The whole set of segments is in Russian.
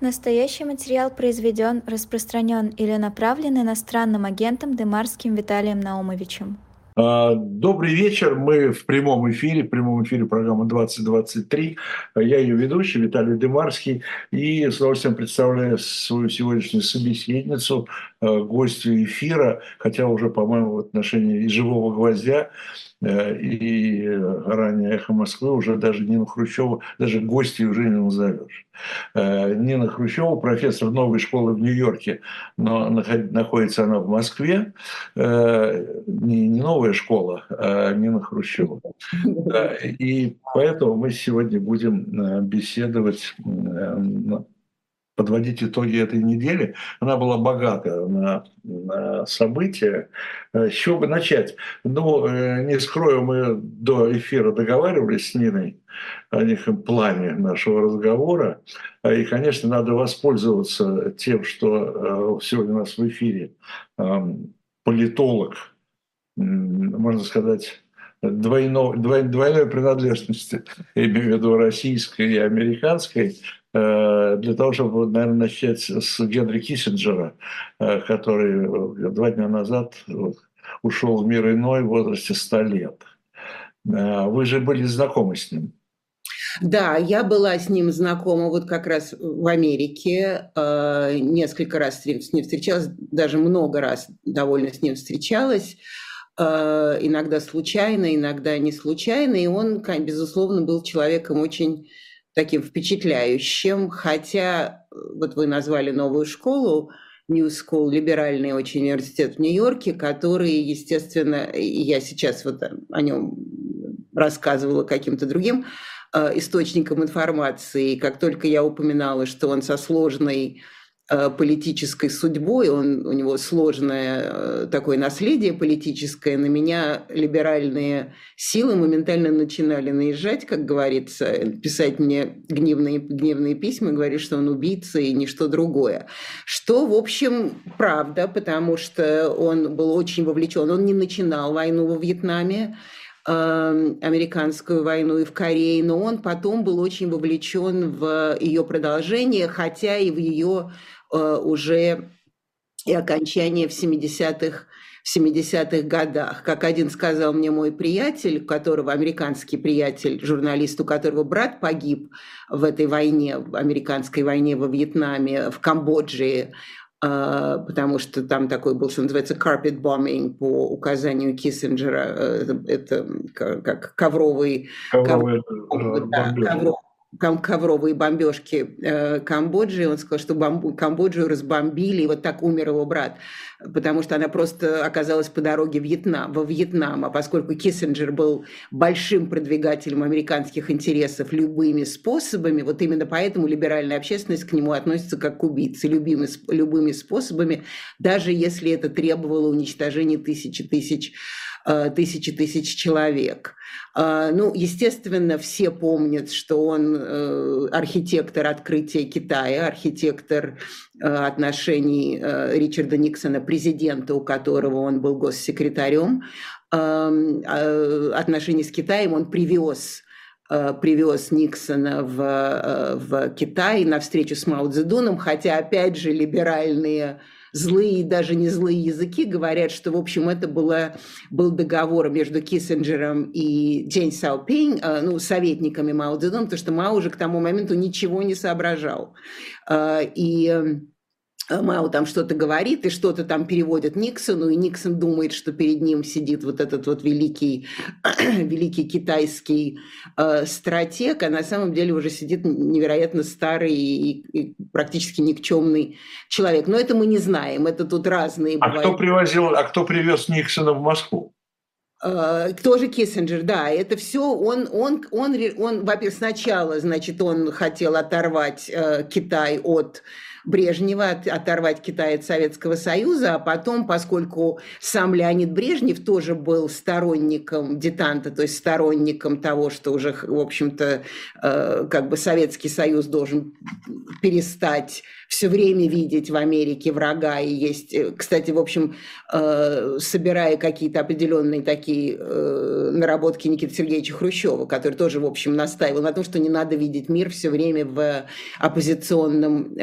Настоящий материал произведен, распространен или направлен иностранным агентом Демарским Виталием Наумовичем. А, добрый вечер. Мы в прямом эфире, в прямом эфире программы 2023. Я ее ведущий Виталий Демарский. И с удовольствием представляю свою сегодняшнюю собеседницу, гостью эфира, хотя уже, по-моему, в отношении и «Живого гвоздя», а, и ранее «Эхо Москвы» уже даже Нину Хрущеву, даже гостей уже не назовешь. Э, Нина Хрущева, профессор новой школы в Нью-Йорке, но находится она в Москве. Э, не, новая школа, а Нина Хрущева. И поэтому мы сегодня будем э, беседовать подводить итоги этой недели. Она была богата на, на события. С чего бы начать? Ну, не скрою, мы до эфира договаривались с Ниной о них плане нашего разговора. И, конечно, надо воспользоваться тем, что э, сегодня у нас в эфире политолог, можно сказать, двойной, двойной принадлежности, имею в виду российской и американской, э, для того, чтобы, наверное, начать с Генри Киссинджера, э, который два дня назад ушел в мир иной в возрасте 100 лет. Вы же были знакомы с ним. Да, я была с ним знакома вот как раз в Америке, э, несколько раз с ним встречалась, даже много раз довольно с ним встречалась, э, иногда случайно, иногда не случайно, и он, безусловно, был человеком очень таким впечатляющим, хотя вот вы назвали новую школу, New School, либеральный очень университет в Нью-Йорке, который, естественно, я сейчас вот о нем рассказывала каким-то другим Э, источником информации. Как только я упоминала, что он со сложной э, политической судьбой, он, у него сложное э, такое наследие политическое, на меня либеральные силы моментально начинали наезжать, как говорится, писать мне гневные, гневные письма, говорить, что он убийца и ничто другое. Что, в общем, правда, потому что он был очень вовлечен. Он не начинал войну во Вьетнаме, Эм, американскую войну и в Корее, но он потом был очень вовлечен в ее продолжение, хотя и в ее э, уже и окончание в 70-х в 70-х годах. Как один сказал мне мой приятель, у которого американский приятель, журналист, у которого брат погиб в этой войне, в американской войне во Вьетнаме, в Камбодже, а, потому что там такой был, что называется, carpet bombing по указанию Киссинджера, э, это, как ковровый, ковровый, ковровый, да, ковровый ковровые бомбежки э, Камбоджи. Он сказал, что Камбоджу разбомбили, и вот так умер его брат, потому что она просто оказалась по дороге в Вьетнам, во Вьетнам. А поскольку Киссинджер был большим продвигателем американских интересов любыми способами, вот именно поэтому либеральная общественность к нему относится как к убийце любыми, любыми способами, даже если это требовало уничтожения тысячи тысяч Э, тысячи тысяч человек. Э, ну, естественно, все помнят, что он э, архитектор открытия Китая, архитектор отношений Ричарда Никсона, президента, у которого он был госсекретарем. Отношения с Китаем он привез привез Никсона в, в Китай на встречу с Мао Цзэдуном, хотя, опять же, либеральные злые даже не злые языки говорят, что, в общем, это было, был договор между Киссинджером и Джейн Саопинг, э, ну, советниками Мао Цзэдуна, потому что Мао уже к тому моменту ничего не соображал. Э, и Э, Мао там что-то говорит и что-то там переводит Никсону, и Никсон думает, что перед ним сидит вот этот вот великий, великий китайский э, стратег, а на самом деле уже сидит невероятно старый и, и практически никчемный человек. Но это мы не знаем, это тут разные а бывают. Кто привозил, а кто привез Никсона в Москву? Uh, тоже Киссинджер, да, это все он, он, он, он, во-первых, сначала, значит, он хотел оторвать uh, Китай от Брежнева оторвать Китай от Советского Союза, а потом, поскольку сам Леонид Брежнев тоже был сторонником детанта, то есть сторонником того, что уже, в общем-то, э, как бы Советский Союз должен перестать все время видеть в Америке врага и есть, э, кстати, в общем, э, собирая какие-то определенные такие наработки Никиты Сергеевича Хрущева, который тоже, в общем, настаивал на том, что не надо видеть мир все время в оппозиционном,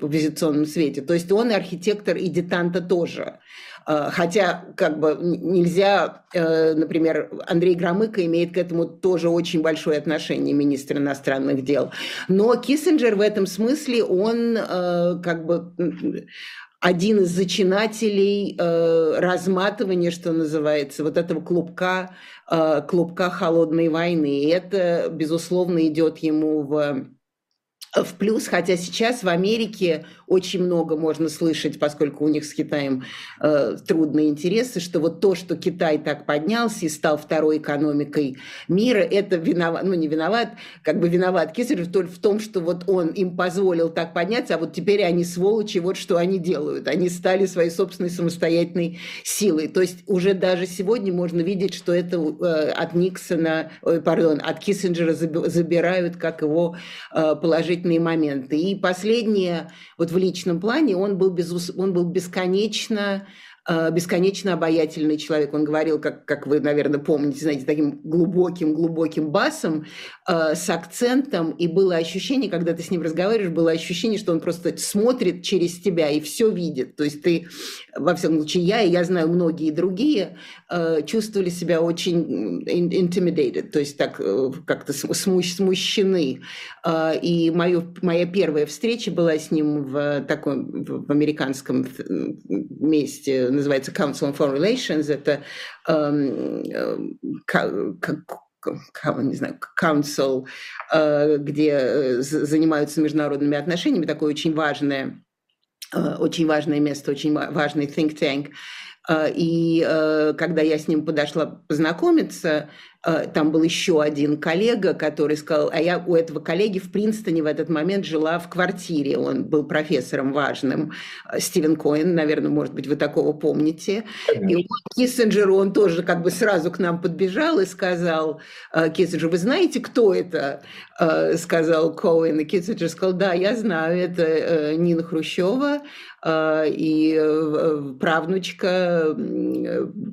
в оппозиционном свете. То есть он и архитектор, и детанта тоже. Э, хотя, как бы, нельзя, э, например, Андрей Громыко имеет к этому тоже очень большое отношение, министр иностранных дел. Но Киссинджер в этом смысле, он э, как бы один из зачинателей разматывания, что называется, вот этого клубка, клубка холодной войны. И это, безусловно, идет ему в в плюс, хотя сейчас в Америке очень много можно слышать, поскольку у них с Китаем э, трудные интересы, что вот то, что Китай так поднялся и стал второй экономикой мира, это виноват, ну не виноват, как бы виноват Киссинджер только в том, что вот он им позволил так подняться, а вот теперь они сволочи, вот что они делают. Они стали своей собственной самостоятельной силой. То есть уже даже сегодня можно видеть, что это э, от Никсона, ой, пардон, от Киссинджера забирают как его э, положительные моменты. И последнее, вот в личном плане он был, безус... он был бесконечно бесконечно обаятельный человек. Он говорил, как, как вы, наверное, помните, знаете, таким глубоким-глубоким басом э, с акцентом, и было ощущение, когда ты с ним разговариваешь, было ощущение, что он просто смотрит через тебя и все видит. То есть ты, во всяком случае, я, и я знаю многие другие, э, чувствовали себя очень intimidated, то есть так э, как-то смущены. Э, и мою, моя первая встреча была с ним в таком в американском месте, называется Council on Foreign Relations, это эм, как, не знаю, council, э, где э, занимаются международными отношениями, такое очень важное, э, очень важное место, очень важный think tank. И когда я с ним подошла познакомиться, Э, там был еще один коллега, который сказал, а я у этого коллеги в Принстоне в этот момент жила в квартире, он был профессором важным, э, Стивен Коэн, наверное, может быть, вы такого помните. Конечно. И Киссинджер, он тоже как бы сразу к нам подбежал и сказал, э, Киссинджер, вы знаете, кто это? Сказал Коэн, и Киссинджер сказал, да, я знаю, это Нина Хрущева, и правнучка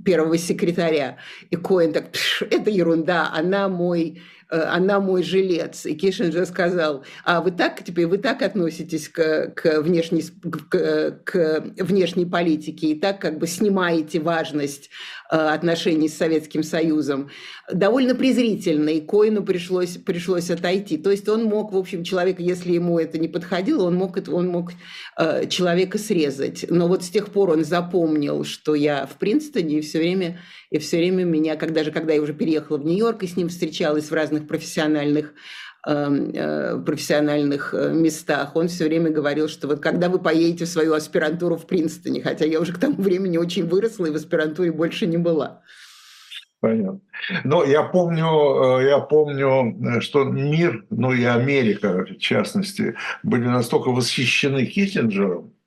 первого секретаря. И Коэн так, это ерунда, она мой Э, она мой жилец. И Кишинджер сказал, а вы так, теперь вы так относитесь к, к, внешней, к, к внешней политике и так как бы снимаете важность э, отношений с Советским Союзом. Довольно презрительно, и Коину пришлось, пришлось отойти. То есть он мог, в общем, человека, если ему это не подходило, он мог, он мог э, человека срезать. Но вот с тех пор он запомнил, что я в Принстоне, и все время, и все время меня, когда же, когда я уже переехала в Нью-Йорк и с ним встречалась в разных профессиональных э, профессиональных э, местах, он все время говорил, что вот когда вы поедете в свою аспирантуру в Принстоне, хотя я уже к тому времени очень выросла и в аспирантуре больше не была. Понятно. Но я помню, э, я помню, что мир, ну и Америка в частности, были настолько восхищены Киссинджером, Э,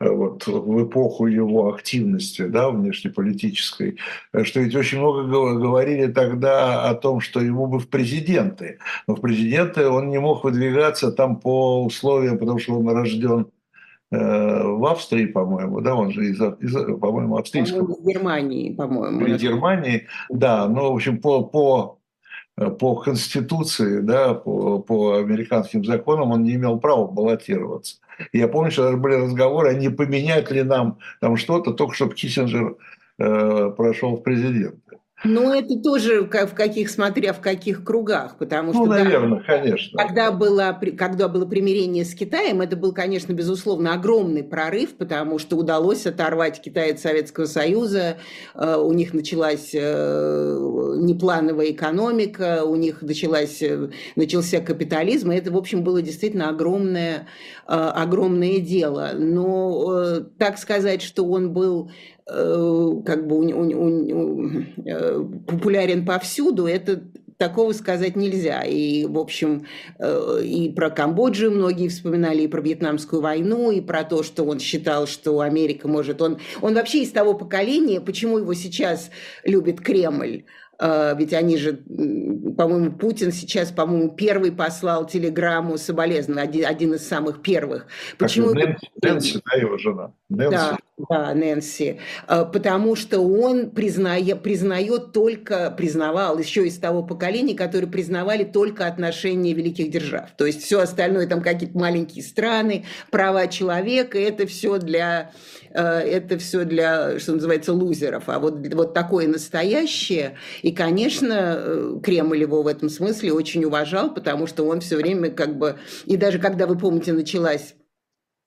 вот, в эпоху его активности да, внешнеполитической, э, что ведь очень много говорили тогда о том, что ему бы в президенты. Но в президенты он не мог выдвигаться там по условиям, потому что он рожден э, в Австрии, по-моему, да, он же из, из по-моему, австрийского. По-моему, из Германии, по-моему. Из Германии, да, но, в общем, по, по по Конституции, да, по, по американским законам он не имел права баллотироваться. Я помню, что были разговоры, а не поменять ли нам там что-то, только чтобы Киссинджер э, прошел в президенты. Ну, это тоже в каких, смотря в каких кругах, потому ну, что... Ну, наверное, да, конечно. Когда было, когда было примирение с Китаем, это был, конечно, безусловно, огромный прорыв, потому что удалось оторвать Китай от Советского Союза, э, у них началась э, неплановая экономика, у них началась, э, начался капитализм, и это, в общем, было действительно огромное, огромное дело. Но так сказать, что он был как бы у, у, у, э, популярен повсюду, это такого сказать нельзя. И, в общем, э, и про Камбоджу многие вспоминали, и про Вьетнамскую войну, и про то, что он считал, что Америка может... Он, он вообще из того поколения, почему его сейчас любит Кремль, а, ведь они же, по-моему, Путин сейчас, по-моему, первый послал телеграмму соболезнования, один, один из самых первых. Почему? Нэнси, Нэнси, да, его жена. Нэнси. Да, да, Нэнси. А, потому что он признает, признает только, признавал еще из того поколения, которые признавали только отношения великих держав. То есть все остальное, там какие-то маленькие страны, права человека, это все для, а, это все для, что называется, лузеров. А вот, вот такое настоящее. И, конечно, э, Кремль его в этом смысле очень уважал, потому что он все время как бы... И даже когда, вы помните, началась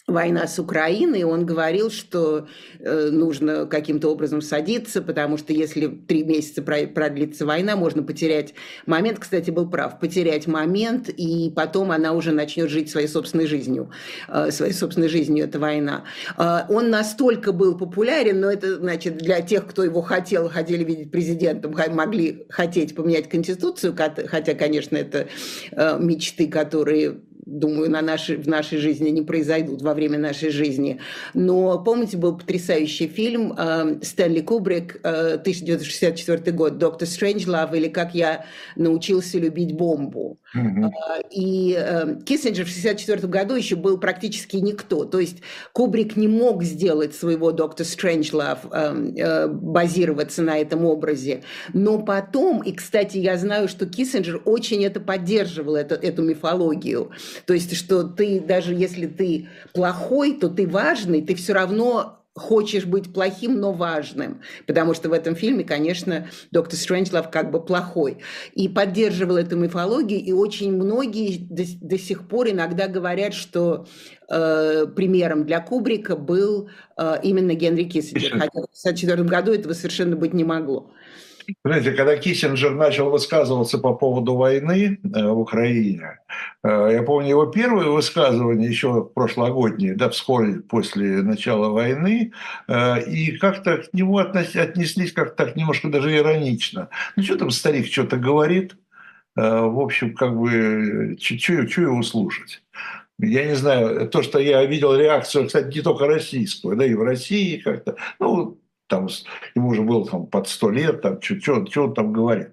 война с Украиной, он говорил, что э, нужно каким-то образом садиться, потому что если три месяца продлится война, можно потерять момент. Кстати, был прав, потерять момент, и потом она уже начнет жить своей собственной жизнью. Э, своей собственной жизнью эта война. Э, он настолько был популярен, но это, значит, для тех, кто его хотел, хотели видеть президентом, могли хотеть поменять Конституцию, хотя, конечно, это мечты, которые думаю, на нашей, в нашей жизни не произойдут во время нашей жизни. Но помните, был потрясающий фильм э, Стэнли Кубрик, э, 1964 год, «Доктор Стрэнджлав» или «Как я научился любить бомбу». Mm-hmm. И э, Киссинджер в 1964 году еще был практически никто. То есть Кубрик не мог сделать своего «Доктор Стрэнджлав», э, э, базироваться на этом образе. Но потом, и, кстати, я знаю, что Киссинджер очень это поддерживал, это, эту мифологию. То есть, что ты, даже если ты плохой, то ты важный, ты все равно хочешь быть плохим, но важным. Потому что в этом фильме, конечно, доктор Стрэнджлов как бы плохой. И поддерживал эту мифологию, и очень многие до, до сих пор иногда говорят, что э, примером для Кубрика был э, именно Генри Киссинджер. Хотя в 1964 году этого совершенно быть не могло. Знаете, когда Киссинджер начал высказываться по поводу войны э, в Украине, э, я помню его первые высказывания еще прошлогодние, да, вскоре после начала войны, э, и как-то к нему отнеслись как-то так немножко даже иронично. Ну, что там старик что-то говорит, в общем, как бы, что его слушать? Я не знаю, то, что я видел реакцию, кстати, не только российскую, да, и в России как-то, ну, там, ему уже было там, под сто лет, там, что, что он там говорит.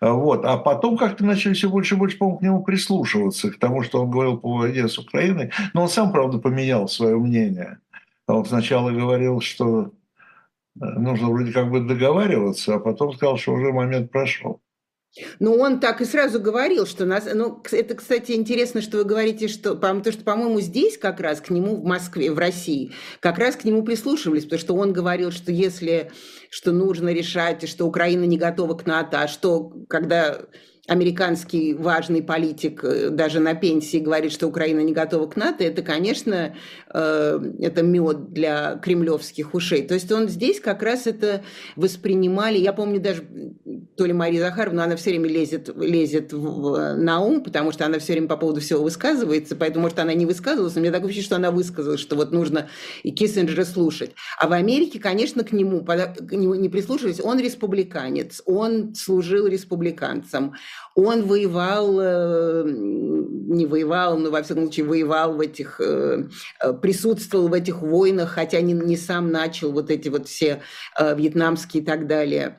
А, вот. А потом как-то начали все больше и больше, по к нему прислушиваться, к тому, что он говорил по войне с Украиной. Но он сам, правда, поменял свое мнение. Он сначала говорил, что э, нужно вроде как бы договариваться, а потом сказал, что уже момент прошел. Ну, он так и сразу говорил, что нас... Ну, это, кстати, интересно, что вы говорите, что... Потому что, по-моему, здесь как раз к нему, в Москве, в России, как раз к нему прислушивались, потому что он говорил, что если... Что нужно решать, что Украина не готова к НАТО, а что, когда американский важный политик э, даже на пенсии говорит, что Украина не готова к НАТО, это, конечно, э, это мед для кремлевских ушей. То есть он здесь как раз это воспринимали. Я помню даже то ли Мария Захаровна, она все время лезет, лезет в, на ум, потому что она все время по поводу всего высказывается, поэтому, может, она не высказывалась, но мне такое ощущение, что она высказалась, что вот нужно и Киссинджера слушать. А в Америке, конечно, к нему, к нему не прислушивались. Он республиканец, он служил республиканцам, он воевал, э, не воевал, но во всяком случае воевал в этих, э, э, присутствовал в этих войнах, хотя не, не сам начал вот эти вот все вьетнамские и так далее.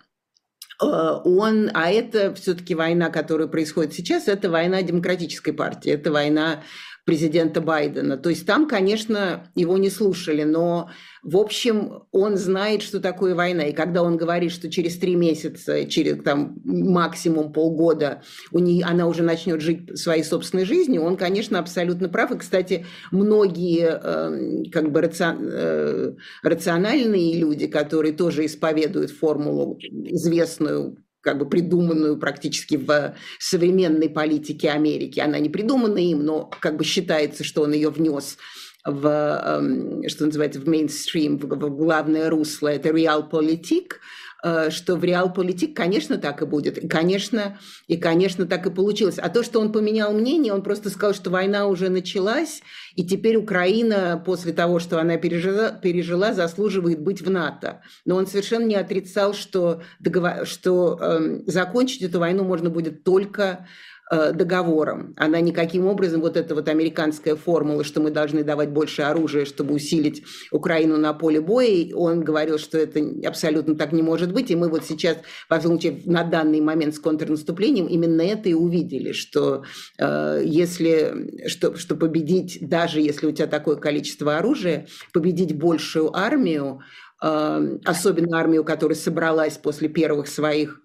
Он, а это все-таки война, которая происходит сейчас, это война демократической партии, это война президента Байдена. То есть там, конечно, его не слушали, но, в общем, он знает, что такое война. И когда он говорит, что через три месяца, через там, максимум полгода у нее, она уже начнет жить своей собственной жизнью, он, конечно, абсолютно прав. И, кстати, многие э, как бы рацион, э, рациональные люди, которые тоже исповедуют формулу известную как бы придуманную практически в современной политике Америки. Она не придумана им, но как бы считается, что он ее внес в, эм, что называется, в мейнстрим, в, в главное русло, это реал-политик, Э, что в реал-политик, конечно, так и будет. И, конечно, и, конечно, так и получилось. А то, что он поменял мнение, он просто сказал, что война уже началась, и теперь Украина, после того, что она пережила, пережила заслуживает быть в НАТО. Но он совершенно не отрицал, что, договор... что э, закончить эту войну можно будет только договором. Она никаким образом, вот эта вот американская формула, что мы должны давать больше оружия, чтобы усилить Украину на поле боя, он говорил, что это абсолютно так не может быть. И мы вот сейчас, во всяком случае, на данный момент с контрнаступлением именно это и увидели, что э, если, что, что победить, даже если у тебя такое количество оружия, победить большую армию, э, особенно армию, которая собралась после первых своих Э,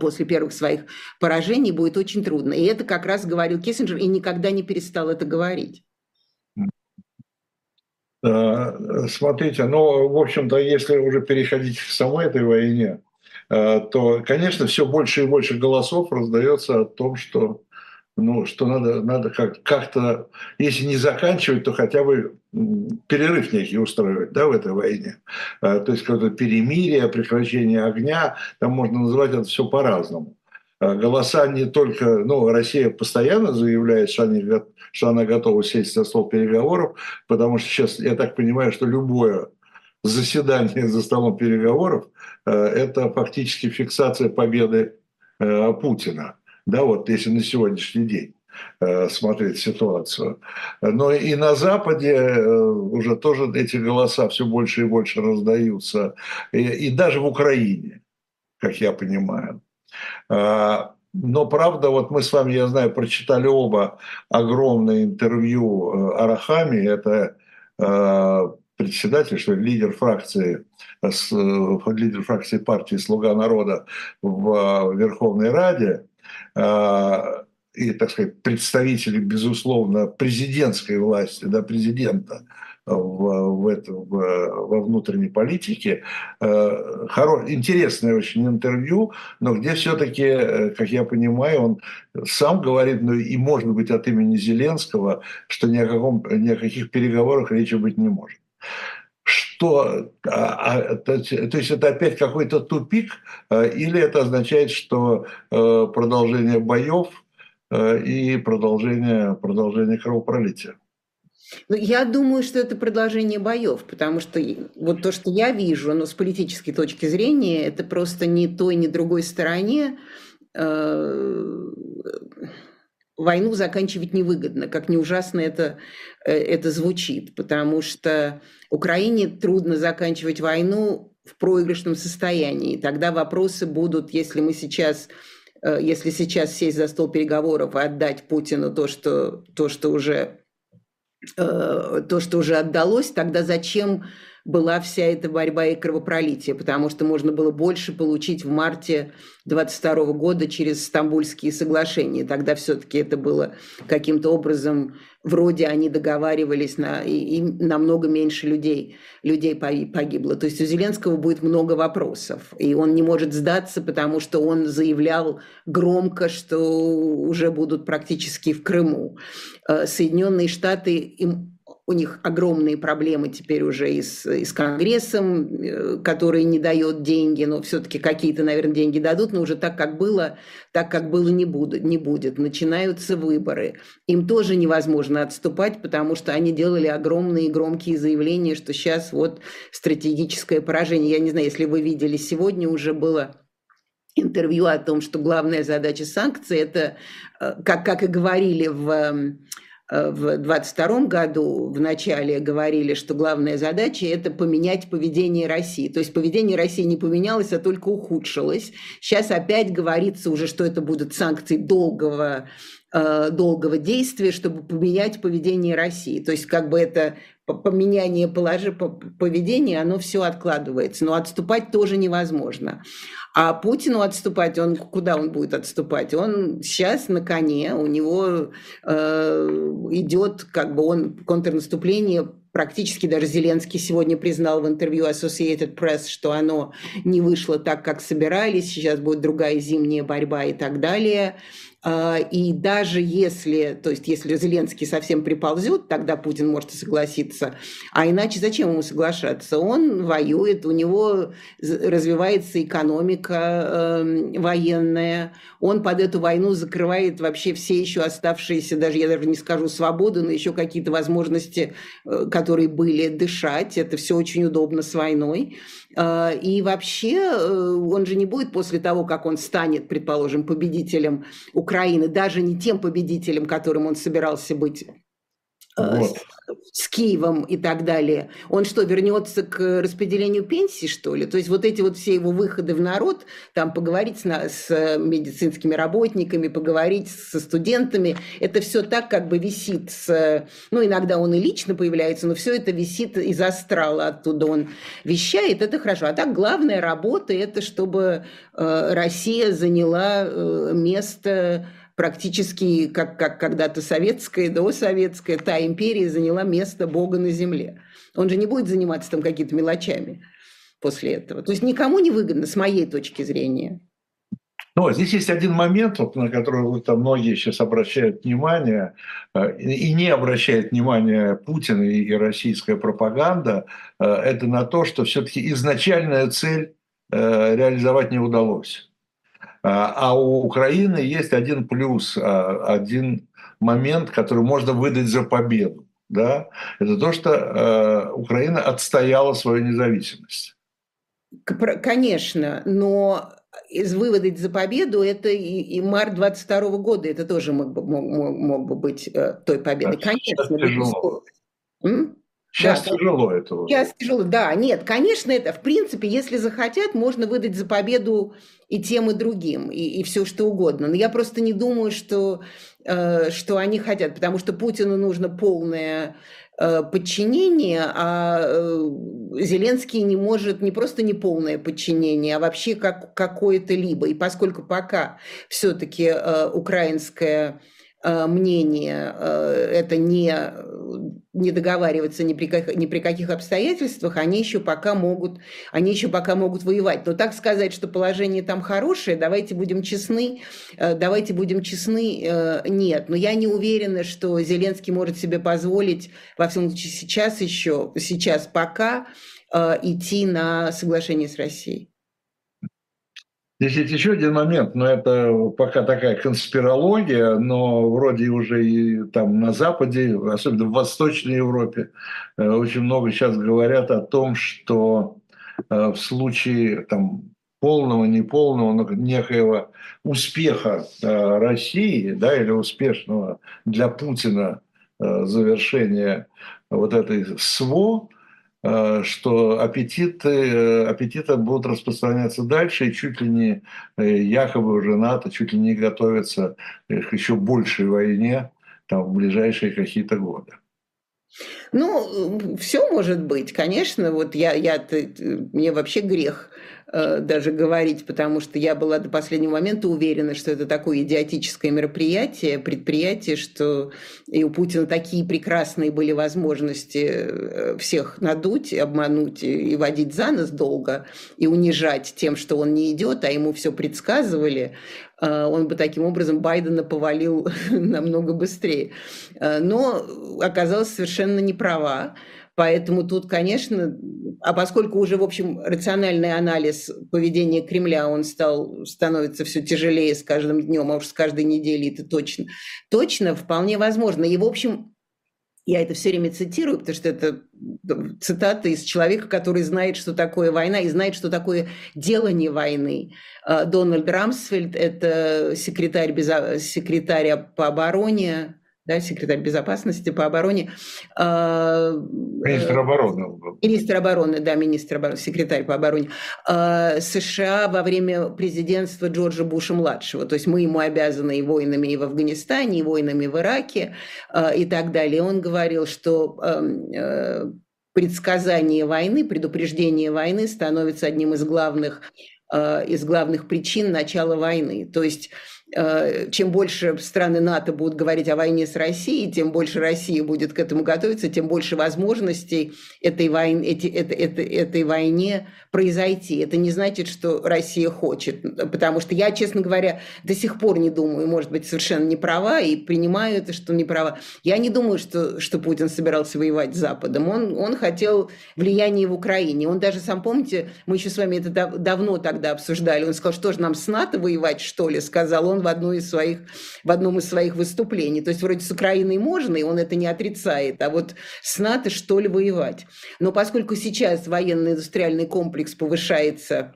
после первых своих поражений будет очень трудно. И это как раз говорил Киссинджер и никогда не перестал это говорить. Смотрите, ну, в общем-то, если уже переходить к самой этой войне, э, то, конечно, все больше и больше голосов раздается о том, что ну, что надо, надо как, как-то, если не заканчивать, то хотя бы перерыв некий устраивать да, в этой войне. А, то есть какое-то перемирие, прекращение огня, там можно называть это все по-разному. А, голоса не только, ну, Россия постоянно заявляет, что, они, что она готова сесть за стол переговоров, потому что сейчас, я так понимаю, что любое заседание за столом переговоров а, – это фактически фиксация победы Путина да, вот если на сегодняшний день э, смотреть ситуацию. Но и на Западе э, уже тоже эти голоса все больше и больше раздаются, и, и даже в Украине, как я понимаю. А, но правда, вот мы с вами, я знаю, прочитали оба огромное интервью э, Арахами, это председатель, что лидер фракции, лидер фракции партии «Слуга народа» в Верховной Раде, и, так сказать, представители, безусловно, президентской власти, да, президента в, в это, в, во внутренней политике. А, хоро... Интересное очень интервью, но где все-таки, э, как я понимаю, он сам говорит, ну и может быть от имени Зеленского, что ни о, каком, ни о каких переговорах речи быть не может что, а, а, то, есть это опять какой-то тупик, а, или это означает, что а, продолжение боев а, и продолжение, продолжение кровопролития? Ну, я думаю, что это продолжение боев, потому что вот то, что я вижу, но с политической точки зрения, это просто ни той, ни другой стороне э, войну заканчивать невыгодно, как не ужасно это, э, это звучит, потому что Украине трудно заканчивать войну в проигрышном состоянии. Тогда вопросы будут, если мы сейчас э, если сейчас сесть за стол переговоров и отдать Путину то, что, то, что, уже, э, то, что уже отдалось, тогда зачем была вся эта борьба и кровопролитие, потому что можно было больше получить в марте 22 года через Стамбульские соглашения. Тогда все-таки это было каким-то образом, вроде они договаривались, на, и, и намного меньше людей, людей погибло. То есть у Зеленского будет много вопросов, и он не может сдаться, потому что он заявлял громко, что уже будут практически в Крыму. Э, Соединенные Штаты им у них огромные проблемы теперь уже и с, и с Конгрессом, э, который не дает деньги, но все-таки какие-то, наверное, деньги дадут, но уже так, как было, так, как было, не, буду, не будет. Начинаются выборы. Им тоже невозможно отступать, потому что они делали огромные громкие заявления, что сейчас вот стратегическое поражение. Я не знаю, если вы видели, сегодня уже было интервью о том, что главная задача санкций – это, э, как, как и говорили в в 22 году в начале говорили, что главная задача – это поменять поведение России. То есть поведение России не поменялось, а только ухудшилось. Сейчас опять говорится уже, что это будут санкции долгого, э, долгого действия, чтобы поменять поведение России. То есть как бы это поменяние положи, поведения, оно все откладывается. Но отступать тоже невозможно. А Путину отступать, он куда он будет отступать? Он сейчас на коне, у него э, идет как бы он контрнаступление практически даже Зеленский сегодня признал в интервью Associated Press, что оно не вышло так, как собирались, сейчас будет другая зимняя борьба и так далее. А, и даже если, то есть если Зеленский совсем приползет, тогда Путин может и согласиться. А иначе зачем ему соглашаться? Он воюет, у него развивается экономика э, военная, он под эту войну закрывает вообще все еще оставшиеся, даже я даже не скажу свободу, но еще какие-то возможности, э, которые были, дышать. Это все очень удобно с войной. А, и вообще э, он же не будет после того, как он станет, предположим, победителем Украины, даже не тем победителем, которым он собирался быть вот. с, с Киевом и так далее, он что, вернется к распределению пенсии, что ли? То есть вот эти вот все его выходы в народ, там поговорить с, с медицинскими работниками, поговорить со студентами, это все так как бы висит, с, ну иногда он и лично появляется, но все это висит из астрала, оттуда он вещает, это хорошо. А так главная работа это, чтобы э, Россия заняла э, место практически как, как когда-то советская, досоветская, та империя заняла место Бога на земле. Он же не будет заниматься там какими-то мелочами после этого. То есть никому не выгодно, с моей точки зрения. Ну, здесь есть один момент, вот, на который вот, там многие сейчас обращают внимание, э, и не обращает внимания Путин и, и российская пропаганда, э, это на то, что все-таки изначальная цель э, реализовать не удалось. А, а у Украины есть один плюс, а, один момент, который можно выдать за победу. Да? Это то, что э, Украина отстояла свою независимость. Конечно, но из выводить за победу это и, и март 22 года, это тоже мог бы, мог, мог бы быть э, той победой. Да, Конечно, тяжело. Сейчас да, тяжело это уже. Сейчас тяжело, да. Нет, конечно, это, в принципе, если захотят, можно выдать за победу и тем, и другим, и, и все что угодно. Но я просто не думаю, что, э, что они хотят, потому что Путину нужно полное э, подчинение, а э, Зеленский не может не просто не полное подчинение, а вообще как, какое-то либо. И поскольку пока все-таки э, украинская мнение, э, это не, не договариваться ни при, как, ни при каких обстоятельствах, они еще пока могут, они еще пока могут воевать. Но так сказать, что положение там хорошее, давайте будем честны, э, давайте будем честны, нет. Но я не уверена, что Зеленский может себе позволить, во всем случае сейчас еще, сейчас пока, идти на соглашение с Россией. Здесь есть еще один момент, но это пока такая конспирология, но вроде уже и там на Западе, особенно в Восточной Европе, э, очень много сейчас говорят о том, что э, в случае там, полного, неполного, но некоего успеха э, России, да, или успешного для Путина завершения вот этой СВО, что аппетиты, э, аппетиты будут распространяться дальше, и чуть ли не э, якобы уже НАТО чуть ли не готовится к еще большей войне там, в ближайшие какие-то годы. Ну, все может быть, конечно. Вот я, я, мне вообще грех Э, даже говорить, потому что я была до последнего момента уверена, что это такое идиотическое мероприятие, предприятие, что и у Путина такие прекрасные были возможности э, всех надуть, обмануть и водить за нос долго, и унижать тем, что он не идет, а ему все предсказывали, э, он бы таким образом Байдена повалил намного быстрее. Но оказалась совершенно не права. Поэтому тут, конечно, а поскольку уже, в общем, рациональный анализ поведения Кремля, он стал, становится все тяжелее с каждым днем, а уж с каждой неделей это точно, точно, вполне возможно. И, в общем, я это все время цитирую, потому что это цитата из человека, который знает, что такое война и знает, что такое делание войны. А, Дональд Рамсфельд – это секретарь, безо... секретарь по обороне да, секретарь безопасности по обороне. А, министр обороны. Министр обороны, да, министр обороны, секретарь по обороне а, США во время президентства Джорджа Буша-младшего. То есть мы ему обязаны и войнами и в Афганистане, и войнами в Ираке и так далее. Он говорил, что э, предсказание войны, предупреждение войны становится одним из главных, из главных причин начала войны. То есть э, чем больше страны НАТО будут говорить о войне с Россией, тем больше Россия будет к этому готовиться, тем больше возможностей этой, войн, эти, это, это, этой войне произойти. Это не значит, что Россия хочет, потому что я, честно говоря, до сих пор не думаю, может быть, совершенно не права и принимаю это, что не права. Я не думаю, что, что Путин собирался воевать с Западом. Он, он хотел влияния в Украине. Он даже сам, помните, мы еще с вами это давно тогда обсуждали. Он сказал, что же нам с НАТО воевать, что ли, сказал он в, одну из своих, в одном из своих выступлений. То есть вроде с Украиной можно, и он это не отрицает, а вот с НАТО что ли воевать. Но поскольку сейчас военно-индустриальный комплекс повышается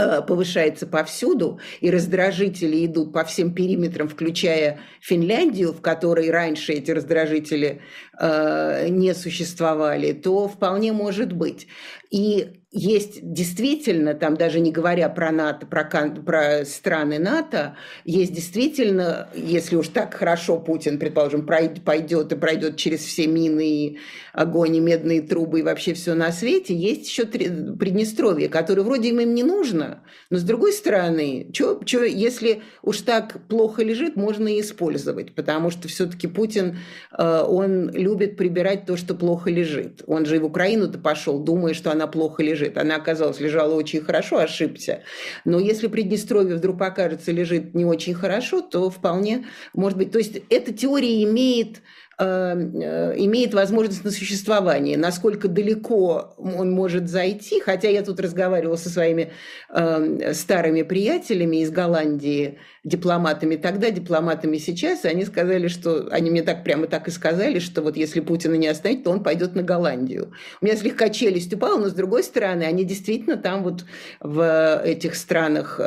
Э, повышается повсюду, и раздражители идут по всем периметрам, включая Финляндию, в которой раньше эти раздражители э, не существовали, то вполне может быть. И есть действительно, там даже не говоря про НАТО, про, про страны НАТО, есть действительно, если уж так хорошо Путин, предположим, пойдет и пройдет через все мины и огонь, и медные трубы, и вообще все на свете, есть еще Приднестровье, которое вроде им, не нужно, но с другой стороны, чё, чё, если уж так плохо лежит, можно и использовать, потому что все-таки Путин, э, он любит прибирать то, что плохо лежит. Он же и в Украину-то пошел, думая, что она плохо лежит лежит. Она оказалась лежала очень хорошо, ошибся. Но если Приднестровье вдруг покажется лежит не очень хорошо, то вполне может быть. То есть эта теория имеет имеет возможность на существование, насколько далеко он может зайти, хотя я тут разговаривала со своими э, старыми приятелями из Голландии, дипломатами тогда, дипломатами сейчас, и они сказали, что, они мне так прямо так и сказали, что вот если Путина не остановить, то он пойдет на Голландию. У меня слегка челюсть упала, но с другой стороны, они действительно там вот в этих странах,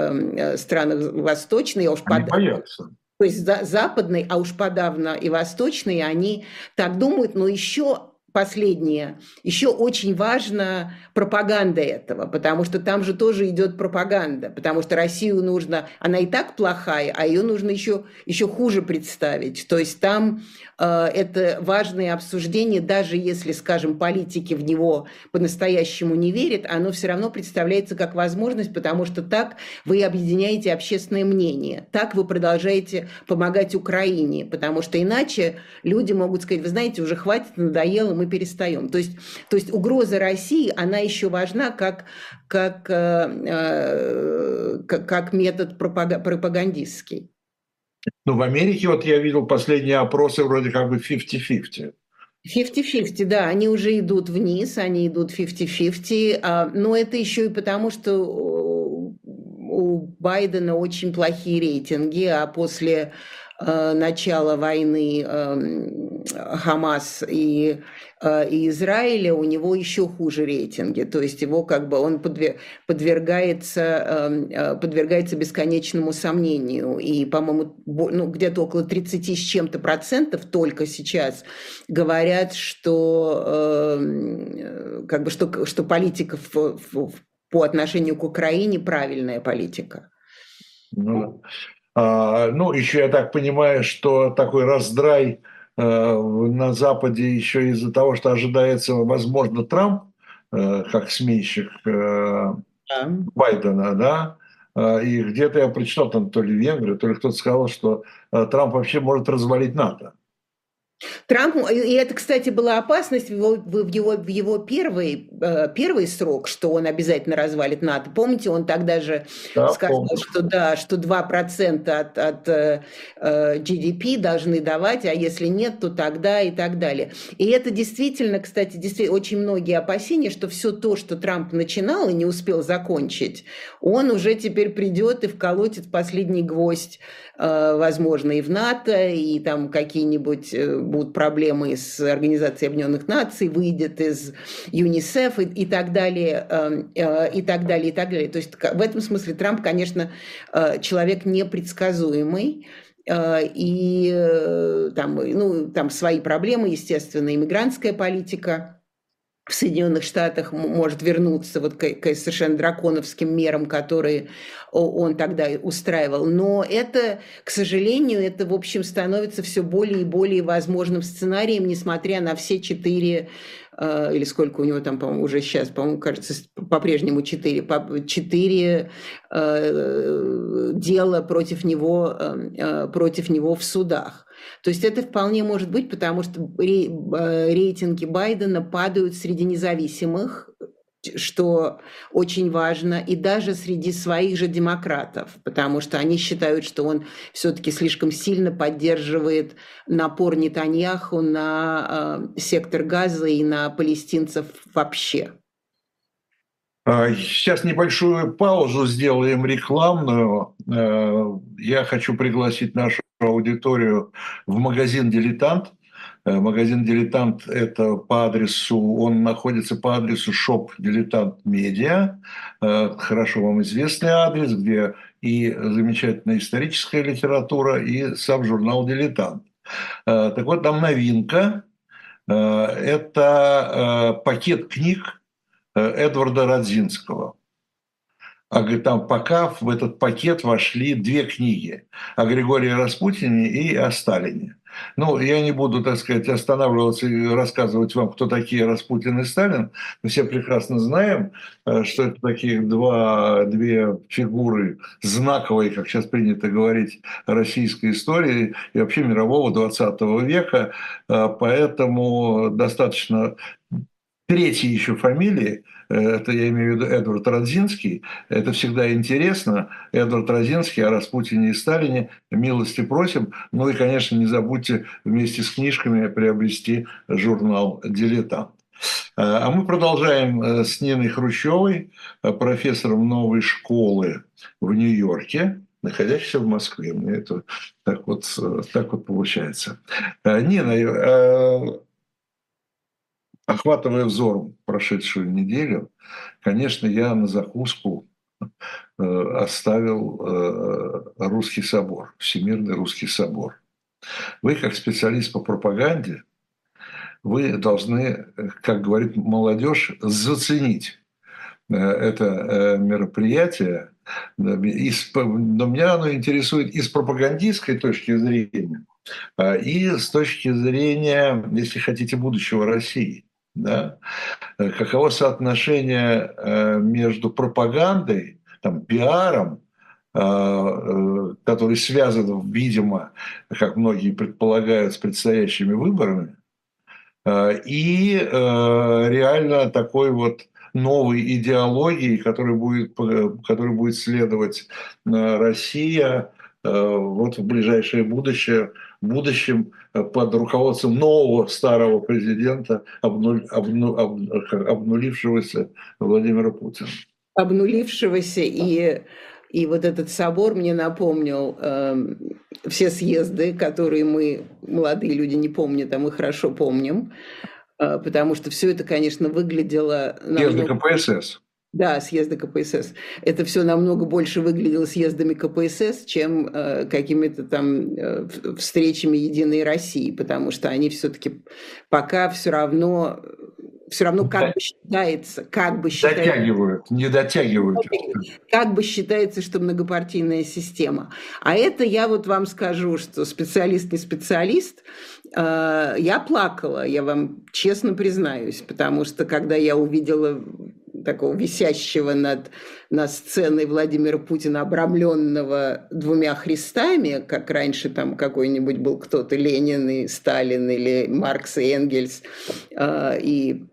странах восточных, я уж они под... боятся то есть за, западный, а уж подавно и восточный, они так думают, но еще последнее. Еще очень важна пропаганда этого, потому что там же тоже идет пропаганда, потому что Россию нужно, она и так плохая, а ее нужно еще, еще хуже представить. То есть там э, это важное обсуждение, даже если, скажем, политики в него по-настоящему не верят, оно все равно представляется как возможность, потому что так вы объединяете общественное мнение, так вы продолжаете помогать Украине, потому что иначе люди могут сказать, вы знаете, уже хватит, надоело, мы перестаем. То есть, то есть угроза России, она еще важна как, как, э, э, как, как метод пропагандистский. Ну, в Америке вот я видел последние опросы вроде как бы 50-50. 50-50, да, они уже идут вниз, они идут 50-50, а, но это еще и потому, что у Байдена очень плохие рейтинги, а после начала войны э, Хамас и Э, и Израиля у него еще хуже рейтинги, то есть его как бы он подвергается, эм, э, подвергается бесконечному сомнению, и, по-моему, ну, где-то около 30 с чем-то процентов только сейчас говорят, что, эм, э, как бы, что, что политика в, в, по отношению к Украине правильная политика. Ну, ну, еще я так понимаю, что такой раздрай – Э, на Западе еще из-за того, что ожидается, возможно, Трамп э, как сменщик э, Байдена, да, и где-то я прочитал, там то ли Венгрия, то ли кто-то сказал, что Трамп вообще может развалить НАТО. Трамп, и это, кстати, была опасность в его, в его, в его первый, э, первый срок, что он обязательно развалит НАТО. Помните, он тогда же да, сказал, помню. что да, что 2% от, от э, GDP должны давать, а если нет, то тогда и так далее. И это действительно, кстати, действительно, очень многие опасения, что все то, что Трамп начинал и не успел закончить, он уже теперь придет и вколотит последний гвоздь Э, возможно, и в НАТО, и там какие-нибудь э, будут проблемы с Организацией Объединенных Наций, выйдет из ЮНИСЕФ и, и так далее, эм, э, и так далее, и так далее. То есть в этом смысле Трамп, конечно, человек непредсказуемый, и там, ну, там свои проблемы, естественно, иммигрантская политика – в Соединенных Штатах может вернуться вот к, к совершенно драконовским мерам, которые он тогда устраивал. Но это, к сожалению, это, в общем, становится все более и более возможным сценарием, несмотря на все четыре э, или сколько у него там, по-моему, уже сейчас, по-моему, кажется, по-прежнему четыре, четыре э, дела против него, э, э против него в судах. То есть это вполне может быть, потому что э, рейтинги Байдена падают среди независимых, что очень важно, и даже среди своих же демократов, потому что они считают, что он все-таки слишком сильно поддерживает напор Нетаньяху на э, сектор Газа и на палестинцев вообще. А, сейчас небольшую паузу сделаем рекламную. Э, я хочу пригласить нашу аудиторию в магазин «Дилетант». Э, магазин «Дилетант» – это по адресу, он находится по адресу shop «Дилетант Медиа». Э, хорошо вам известный адрес, где и замечательная историческая литература, и сам журнал «Дилетант». Так вот, там новинка. Это пакет книг Эдварда Родзинского. А говорит, там пока в этот пакет вошли две книги о Григории Распутине и о Сталине. Ну, я не буду, так сказать, останавливаться и рассказывать вам, кто такие Распутин и Сталин. Мы все прекрасно знаем, э, что это такие два, две фигуры знаковые, как сейчас принято говорить, российской истории и вообще мирового 20 века. Э, поэтому достаточно третьей еще фамилии, э, это я имею в виду Эдвард Родзинский, это всегда интересно. Эдвард Родзинский о Распутине и Сталине милости просим. Ну и, конечно, не забудьте вместе с книжками приобрести журнал «Дилетант». Э, а мы продолжаем э, с Ниной Хрущевой, профессором новой школы в Нью-Йорке, находящейся в Москве. Мне это так вот, так вот получается. Нина, охватывая взором прошедшую неделю, конечно, я на закуску э, оставил э, Русский собор, Всемирный Русский собор. Вы, как специалист по пропаганде, вы должны, как говорит молодежь, заценить э, это мероприятие. Но меня оно интересует и с пропагандистской точки зрения, и с точки зрения, если хотите, будущего России да, э, каково соотношение э, между пропагандой, там, пиаром, э, который связан, видимо, как многие предполагают, с предстоящими выборами, и реально такой вот новой идеологией, которой будет, которой будет следовать Россия вот в ближайшее будущее, будущем под руководством нового старого президента, обнуль, обну, об, обнулившегося Владимира Путина. Обнулившегося и и вот этот собор мне напомнил э, все съезды, которые мы, молодые люди, не помнят, а мы хорошо помним, э, потому что все это, конечно, выглядело... Съезды намного... КПСС. Да, съезды КПСС. Это все намного больше выглядело съездами КПСС, чем э, какими-то там э, встречами Единой России, потому что они все-таки пока все равно все равно как да. бы считается, как бы считается, дотягивают, не дотягивают, как бы считается, что многопартийная система. А это я вот вам скажу, что специалист не специалист, э, я плакала, я вам честно признаюсь, потому что когда я увидела такого висящего над, над сценой Владимира Путина, обрамленного двумя христами, как раньше там какой-нибудь был кто-то, Ленин и Сталин или Маркс и Энгельс, э, и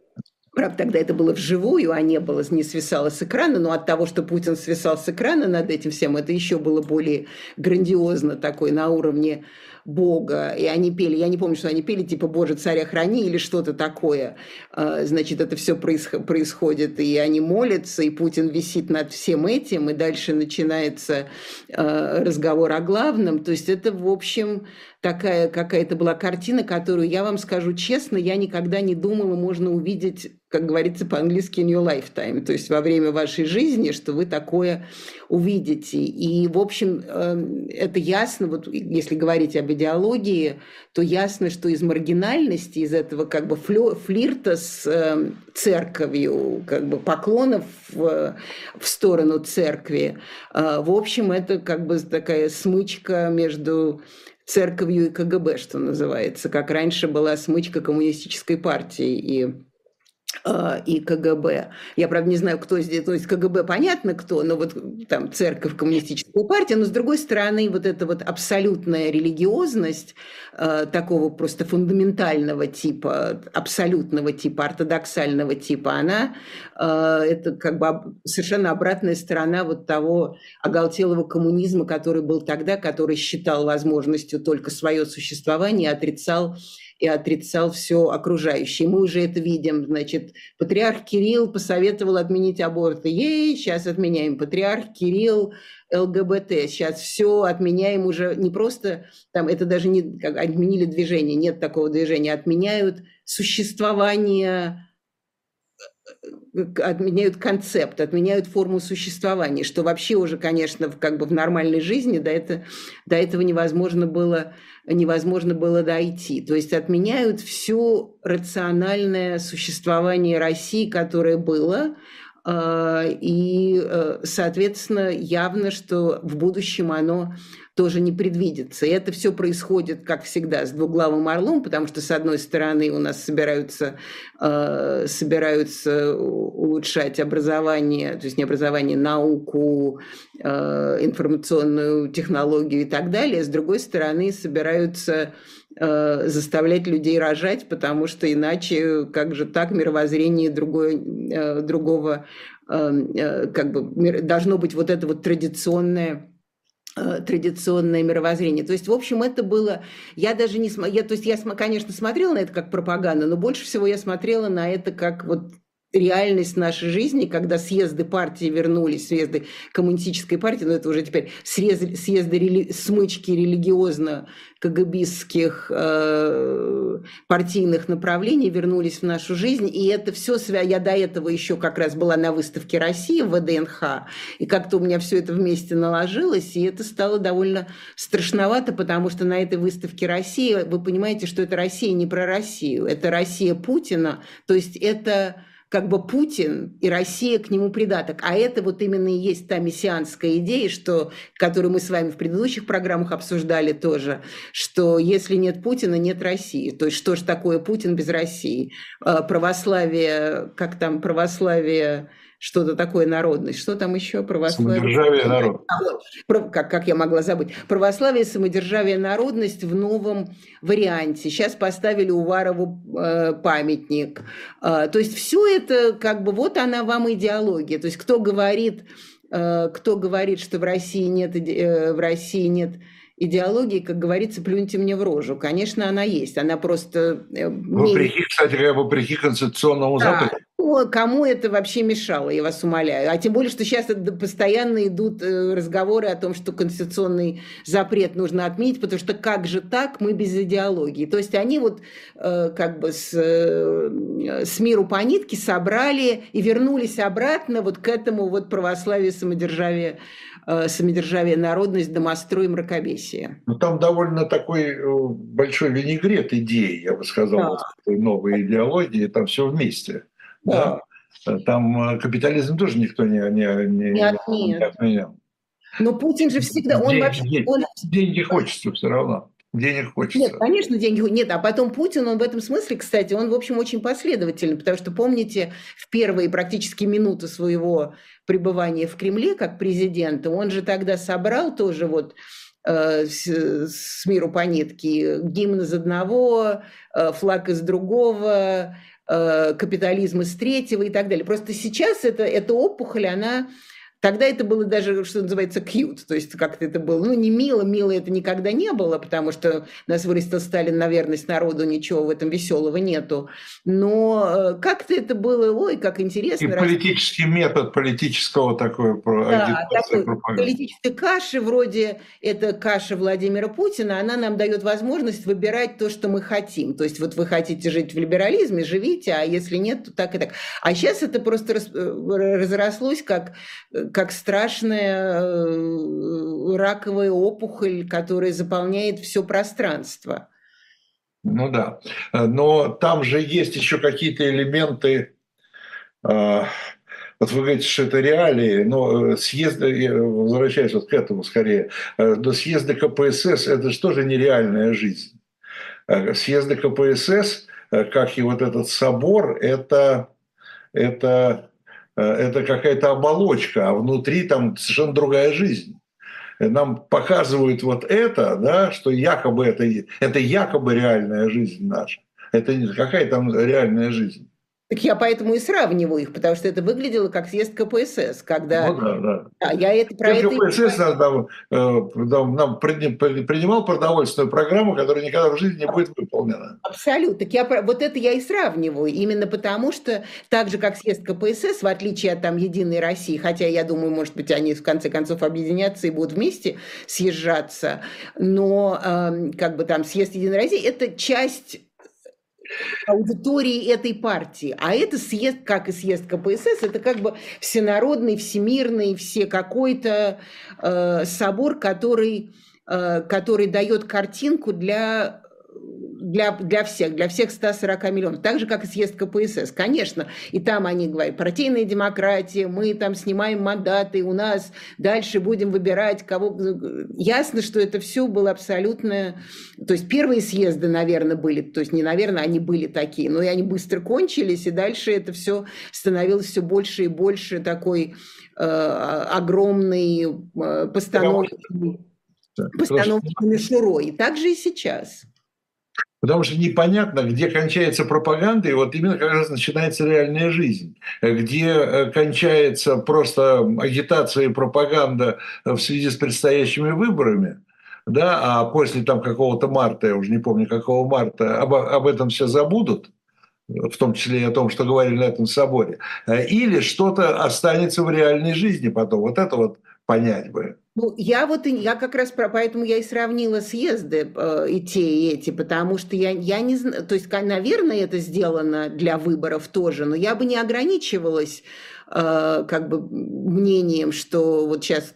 Правда, тогда это было вживую, а не было, не свисало с экрана, но от того, что Путин свисал с экрана над этим всем, это еще было более грандиозно такой на уровне Бога, и они пели, я не помню, что они пели, типа «Боже, царя храни» или что-то такое. А, значит, это все происходит, и они молятся, и Путин висит над всем этим, и дальше начинается а, разговор о главном. То есть это, в общем, такая какая-то была картина, которую, я вам скажу честно, я никогда не думала, можно увидеть как говорится по-английски, in your lifetime, то есть во время вашей жизни, что вы такое увидите. И, в общем, эм, это ясно, вот если говорить об идеологии, то ясно, что из маргинальности, из этого как бы флирта с эм, церковью, как бы поклонов в, сторону церкви, э, в общем, это как бы такая смычка между церковью и КГБ, что называется, как раньше была смычка коммунистической партии и и КГБ. Я, правда, не знаю, кто здесь, то есть КГБ понятно кто, но вот там церковь, коммунистическая партия, но с другой стороны вот эта вот абсолютная религиозность э, такого просто фундаментального типа, абсолютного типа, ортодоксального типа, она э, это как бы совершенно обратная сторона вот того оголтелого коммунизма, который был тогда, который считал возможностью только свое существование, отрицал и отрицал все окружающее. Мы уже это видим. Значит, патриарх Кирилл посоветовал отменить аборты. Ей, сейчас отменяем. Патриарх Кирилл ЛГБТ. Сейчас все отменяем уже не просто, там это даже не как отменили движение, нет такого движения, отменяют существование отменяют концепт, отменяют форму существования, что вообще уже, конечно, как бы в нормальной жизни до, это, до этого невозможно было невозможно было дойти. То есть отменяют все рациональное существование России, которое было, а, и, э, соответственно, явно, что в будущем оно тоже не предвидится. И это все происходит, как всегда, с двуглавым орлом, потому что, с одной стороны, у нас собираются, э, собираются улучшать образование, то есть не образование, науку, э, информационную технологию и так далее. С другой стороны, собираются э, заставлять людей рожать, потому что иначе как же так мировоззрение другое, э, другого эм, э, как бы должно быть вот это вот традиционное Э, традиционное мировоззрение. То есть, в общем, это было... Я даже не... Я, то есть, я, конечно, смотрела на это как пропаганда, но больше всего я смотрела на это как вот реальность нашей жизни, когда съезды партии вернулись, съезды коммунистической партии, но это уже теперь съезды, съезды рели, смычки религиозно-кагабистских э, партийных направлений вернулись в нашу жизнь, и это все, я до этого еще как раз была на выставке России в ВДНХ, и как-то у меня все это вместе наложилось, и это стало довольно страшновато, потому что на этой выставке России, вы понимаете, что это Россия не про Россию, это Россия Путина, то есть это как бы Путин и Россия к нему придаток. А это вот именно и есть та мессианская идея, что, которую мы с вами в предыдущих программах обсуждали тоже, что если нет Путина, нет России. То есть что же такое Путин без России? А, православие, как там православие что-то такое народность. Что там еще? Православие. Самодержавие народ. Как, как я могла забыть? Православие, самодержавие, народность в новом варианте. Сейчас поставили Уварову э, памятник. Э, то есть все это как бы вот она вам идеология. То есть кто говорит, э, кто говорит, что в России нет, э, в России нет идеологии, как говорится, плюньте мне в рожу. Конечно, она есть. Она просто... Э, вопреки, кстати вопреки конституционному да. запрету. Кому это вообще мешало, я вас умоляю? А тем более, что сейчас постоянно идут э, разговоры о том, что конституционный запрет нужно отменить, потому что как же так, мы без идеологии. То есть они вот э, как бы с, с миру по нитке собрали и вернулись обратно вот к этому вот православию, самодержавию Э, самодержавие, народность, домострой, мракобесие. Ну, там довольно такой э, большой винегрет идей, я бы сказал, да. новой идеологии, там все вместе. Да. да. Там э, капитализм тоже никто не, не, не, не, отменял. не отменял. Но Путин же всегда, он деньги, вообще... Он... Деньги хочется все равно. Денег хочется. Нет, конечно, деньги нет. А потом Путин, он в этом смысле, кстати, он, в общем, очень последовательный, потому что, помните, в первые практически минуты своего пребывания в Кремле как президента, он же тогда собрал тоже вот э, с, с миру по нитке гимн из одного, э, флаг из другого, э, капитализм из третьего и так далее. Просто сейчас это, эта опухоль, она Тогда это было даже, что называется, cute, то есть как-то это было, ну, не мило, мило это никогда не было, потому что нас вырастил Сталин на верность народу, ничего в этом веселого нету. Но э, как-то это было, ой, как интересно. И политический метод политического такой да, такой политической каши, вроде это каша Владимира Путина, она нам дает возможность выбирать то, что мы хотим. То есть вот вы хотите жить в либерализме, живите, а если нет, то так и так. А сейчас это просто э, разрослось как э, как страшная э, раковая опухоль, которая заполняет все пространство. Ну да, но там же есть еще какие-то элементы, э, вот вы говорите, что это реалии, но съезды, возвращаясь вот к этому скорее, э, до съезда КПСС это же тоже нереальная жизнь. Съезды КПСС, как и вот этот собор, это, это Э, это какая-то оболочка, а внутри там совершенно другая жизнь. Нам показывают вот это, да, что якобы это, это якобы реальная жизнь наша. Это не какая там реальная жизнь. Так я поэтому и сравниваю их, потому что это выглядело как съезд КПСС, когда... Ну, да, да. да я это, про это КПСС и... нам, нам, нам принимал продовольственную программу, которая никогда в жизни не будет выполнена. Абсолютно. Так я, вот это я и сравниваю, именно потому что так же, как съезд КПСС, в отличие от там Единой России, хотя я думаю, может быть, они в конце концов объединятся и будут вместе съезжаться, но э, как бы там съезд Единой России – это часть аудитории этой партии. А это съезд, как и съезд КПСС, это как бы всенародный, всемирный, все какой-то э, собор, который, э, который дает картинку для для, для всех, для всех 140 миллионов, так же, как и съезд КПСС, конечно. И там они говорят, партийная демократия, мы там снимаем мандаты, у нас дальше будем выбирать кого. Ясно, что это все было абсолютно... То есть первые съезды, наверное, были, то есть не наверное, они были такие, но и они быстро кончились, и дальше это все становилось все больше и больше такой э, огромной э, постановки, постановки мишурой. И так же и сейчас. Потому что непонятно, где кончается пропаганда, и вот именно как раз начинается реальная жизнь, где э, кончается просто агитация и пропаганда в связи с предстоящими выборами, да, а после там какого-то марта, я уже не помню какого марта, об, об этом все забудут, в том числе и о том, что говорили на этом соборе, э, или что-то останется в реальной жизни потом. Вот это вот понять бы. Ну, я вот, я как раз, про, поэтому я и сравнила съезды э, и те, и эти, потому что я, я не знаю, то есть, наверное, это сделано для выборов тоже, но я бы не ограничивалась э, как бы мнением, что вот сейчас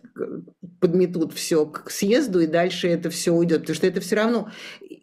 подметут все к съезду, и дальше это все уйдет, потому что это все равно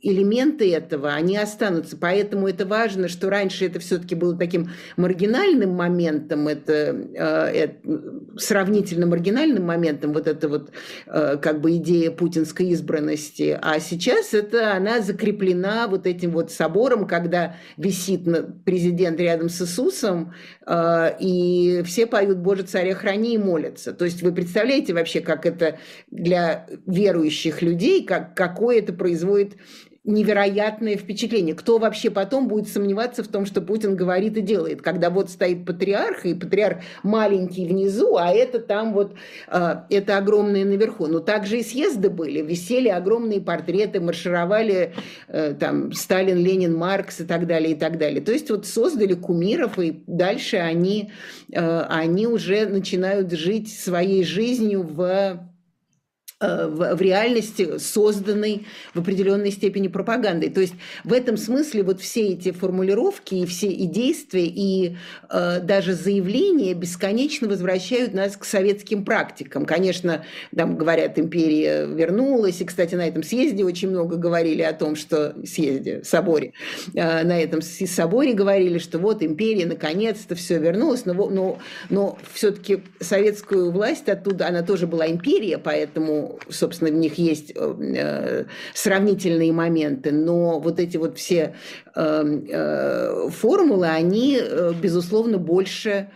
элементы этого, они останутся. Поэтому это важно, что раньше это все-таки было таким маргинальным моментом, это, э, это сравнительно маргинальным моментом, вот эта вот э, как бы идея путинской избранности. А сейчас это она закреплена вот этим вот собором, когда висит президент рядом с Иисусом, э, и все поют «Боже, царя храни» и молятся. То есть вы представляете вообще, как это для верующих людей, как, какое это производит невероятное впечатление. Кто вообще потом будет сомневаться в том, что Путин говорит и делает, когда вот стоит патриарх, и патриарх маленький внизу, а это там вот, э, это огромное наверху. Но также и съезды были, висели огромные портреты, маршировали э, там Сталин, Ленин, Маркс и так далее, и так далее. То есть вот создали кумиров, и дальше они, э, они уже начинают жить своей жизнью в в, в реальности созданной в определенной степени пропагандой. То есть в этом смысле вот все эти формулировки и все и действия, и э, даже заявления бесконечно возвращают нас к советским практикам. Конечно, там говорят, империя вернулась, и, кстати, на этом съезде очень много говорили о том, что съезде, соборе, э, на этом соборе говорили, что вот империя наконец-то все вернулось, но, но, но все-таки советскую власть оттуда, она тоже была империя, поэтому собственно, в них есть э, сравнительные моменты, но вот эти вот все э, э, формулы, они, безусловно, больше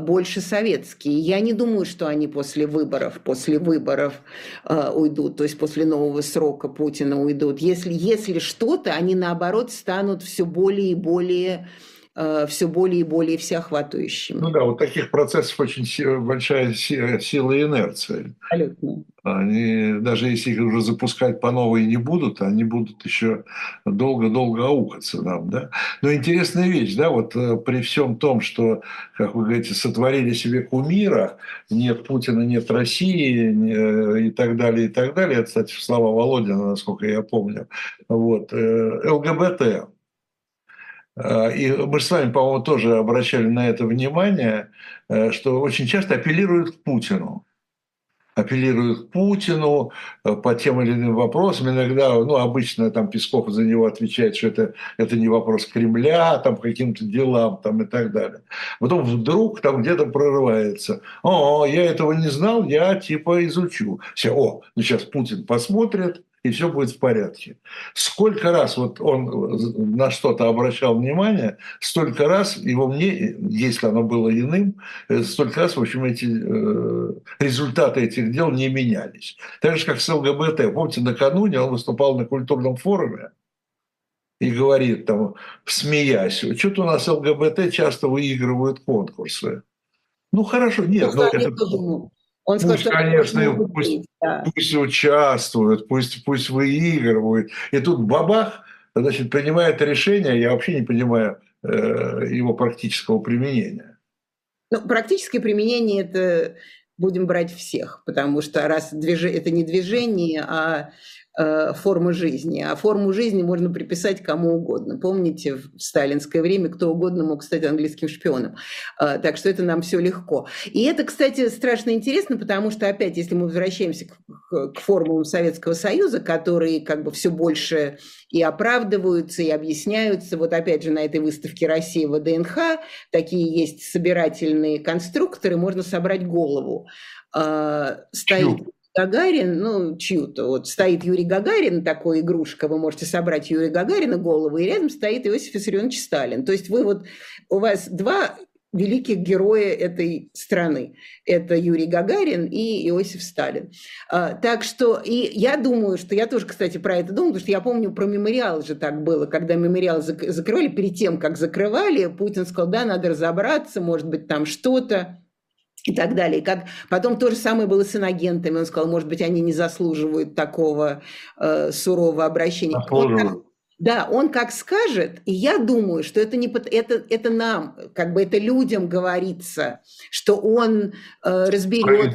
больше советские. Я не думаю, что они после выборов, после выборов э, уйдут, то есть после нового срока Путина уйдут. Если, если что-то, они наоборот станут все более и более все более и более всеохватывающими. Ну да, вот таких процессов очень большая сила инерции. Абсолютно. Они, даже если их уже запускать по новой не будут, они будут еще долго-долго аукаться нам. Да? Но интересная вещь, да, вот э, при всем том, что, как вы говорите, сотворили себе кумира, нет Путина, нет России э, и так далее, и так далее. Это, кстати, слова Володина, насколько я помню. Вот. Э, ЛГБТ. И мы с вами, по-моему, тоже обращали на это внимание, что очень часто апеллируют к Путину апеллируют к Путину э, по тем или иным вопросам. Иногда, ну, обычно там Песков за него отвечает, что это, это не вопрос Кремля, там, каким-то делам там, и так далее. Потом вдруг там где-то прорывается. О, я этого не знал, я типа изучу. Все, о, ну сейчас Путин посмотрит, и все будет в порядке. Сколько раз вот он на что-то обращал внимание, столько раз его мне, если оно было иным, э, столько раз, в общем, эти э, результаты этих дел не менялись. Так же, как с ЛГБТ. Помните, накануне он выступал на культурном форуме, и говорит там, смеясь, что-то у нас ЛГБТ часто выигрывают конкурсы. Ну хорошо, нет, ну, это, он сказал, пусть, что конечно, пусть, быть, да. пусть участвуют, пусть, пусть выигрывают. И тут бабах, значит, принимает решение, я вообще не понимаю э, его практического применения. Ну, практическое применение – это будем брать всех, потому что раз движ... это не движение, а формы жизни. А форму жизни можно приписать кому угодно. Помните, в сталинское время кто угодно мог стать английским шпионом. Э, так что это нам все легко. И это, кстати, страшно интересно, потому что, опять, если мы возвращаемся к, к формулам Советского Союза, которые как бы все больше и оправдываются, и объясняются. Вот опять же на этой выставке России в ДНХ такие есть собирательные конструкторы, можно собрать голову. Э, стоит Гагарин, ну, чью-то, вот стоит Юрий Гагарин, такой игрушка, вы можете собрать Юрия Гагарина голову, и рядом стоит Иосиф Виссарионович Сталин. То есть вы вот, у вас два великих героя этой страны. Это Юрий Гагарин и Иосиф Сталин. А, так что, и я думаю, что я тоже, кстати, про это думаю, потому что я помню, про мемориал же так было, когда мемориал закрывали, перед тем, как закрывали, Путин сказал, да, надо разобраться, может быть, там что-то и так далее. Как потом то же самое было с инагентами. Он сказал, может быть, они не заслуживают такого э, сурового обращения. Он, да, он как скажет, и я думаю, что это не это это нам, как бы это людям говорится, что он э, разберет,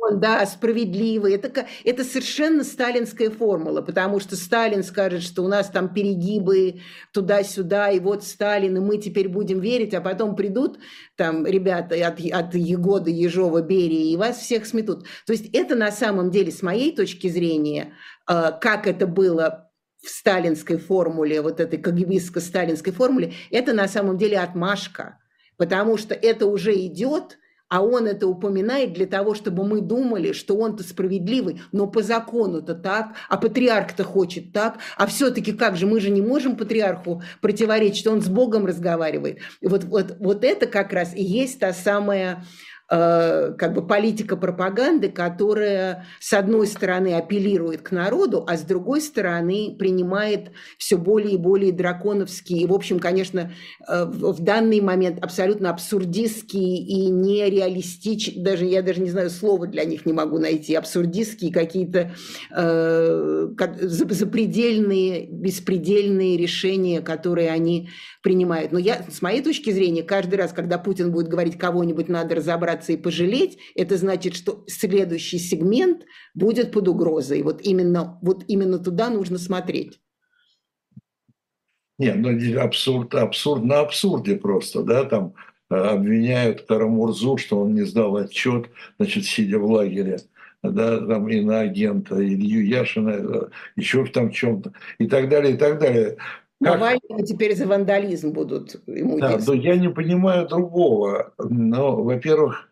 он да справедливый. Это это совершенно сталинская формула, потому что Сталин скажет, что у нас там перегибы туда-сюда, и вот Сталин, и мы теперь будем верить, а потом придут там ребята от от Егода, Ежова, Берии и вас всех сметут. То есть это на самом деле с моей точки зрения, э, как это было в сталинской формуле, вот этой кагибистско-сталинской формуле, это на самом деле отмашка, потому что это уже идет, а он это упоминает для того, чтобы мы думали, что он-то справедливый, но по закону-то так, а патриарх-то хочет так, а все-таки как же, мы же не можем патриарху противоречить, он с Богом разговаривает. Вот, вот, вот это как раз и есть та самая как бы политика пропаганды, которая с одной стороны апеллирует к народу, а с другой стороны принимает все более и более драконовские, и, в общем, конечно, э, в данный момент абсолютно абсурдистские и нереалистичные, даже я даже не знаю, слова для них не могу найти, абсурдистские какие-то э, запредельные, беспредельные решения, которые они принимают. Но я, с моей точки зрения, каждый раз, когда Путин будет говорить, кого-нибудь надо разобраться и пожалеть, это значит, что следующий сегмент будет под угрозой. Вот именно, вот именно туда нужно смотреть. Нет, ну абсурд, абсурд на абсурде просто, да, там э, обвиняют Карамурзу, что он не сдал отчет, значит, сидя в лагере, да, там и на агента Илью Яшина, э, еще там чем-то, и так далее, и так далее. Навального теперь за вандализм будут ему Да, но я не понимаю другого. Но, во-первых,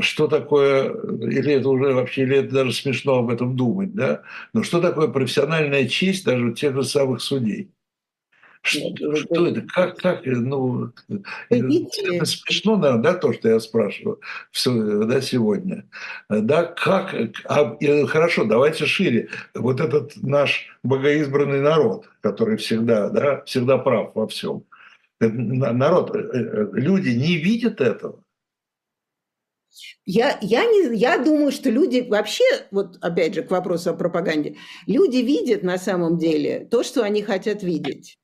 что такое, или это уже вообще, или это даже смешно об этом думать, да? Но что такое профессиональная честь даже у тех же самых судей? Что, что это? Как, как, ну, это смешно, наверное, да, то, что я спрашиваю да, сегодня. Да, как, а, хорошо, давайте шире. Вот этот наш богоизбранный народ, который всегда, да, всегда прав во всем. Народ, люди не видят этого. Я, я, не, я думаю, что люди вообще, вот опять же к вопросу о пропаганде, люди видят на самом деле то, что они хотят видеть.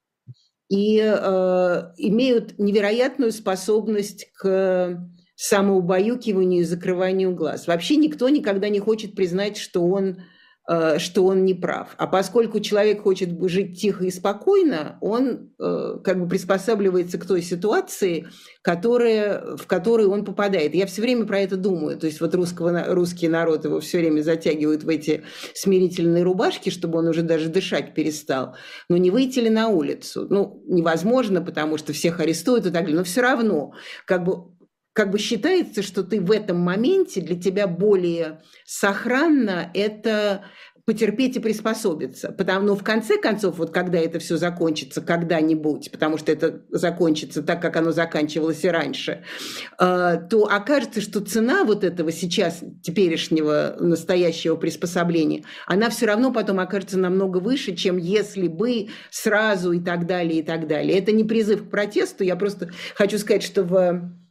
И э, имеют невероятную способность к самоубаюкиванию и закрыванию глаз. Вообще никто никогда не хочет признать, что он что он не прав. А поскольку человек хочет жить тихо и спокойно, он э, как бы приспосабливается к той ситуации, которая, в которую он попадает. Я все время про это думаю. То есть вот русского, русский народ его все время затягивают в эти смирительные рубашки, чтобы он уже даже дышать перестал. Но не выйти ли на улицу? Ну, невозможно, потому что всех арестуют и так далее. Но все равно, как бы как бы считается, что ты в этом моменте для тебя более сохранно это потерпеть и приспособиться. Потому, но в конце концов, вот когда это все закончится когда-нибудь, потому что это закончится так, как оно заканчивалось и раньше, э, то окажется, что цена вот этого сейчас теперешнего настоящего приспособления, она все равно потом окажется намного выше, чем если бы сразу и так далее, и так далее. Это не призыв к протесту, я просто хочу сказать, что в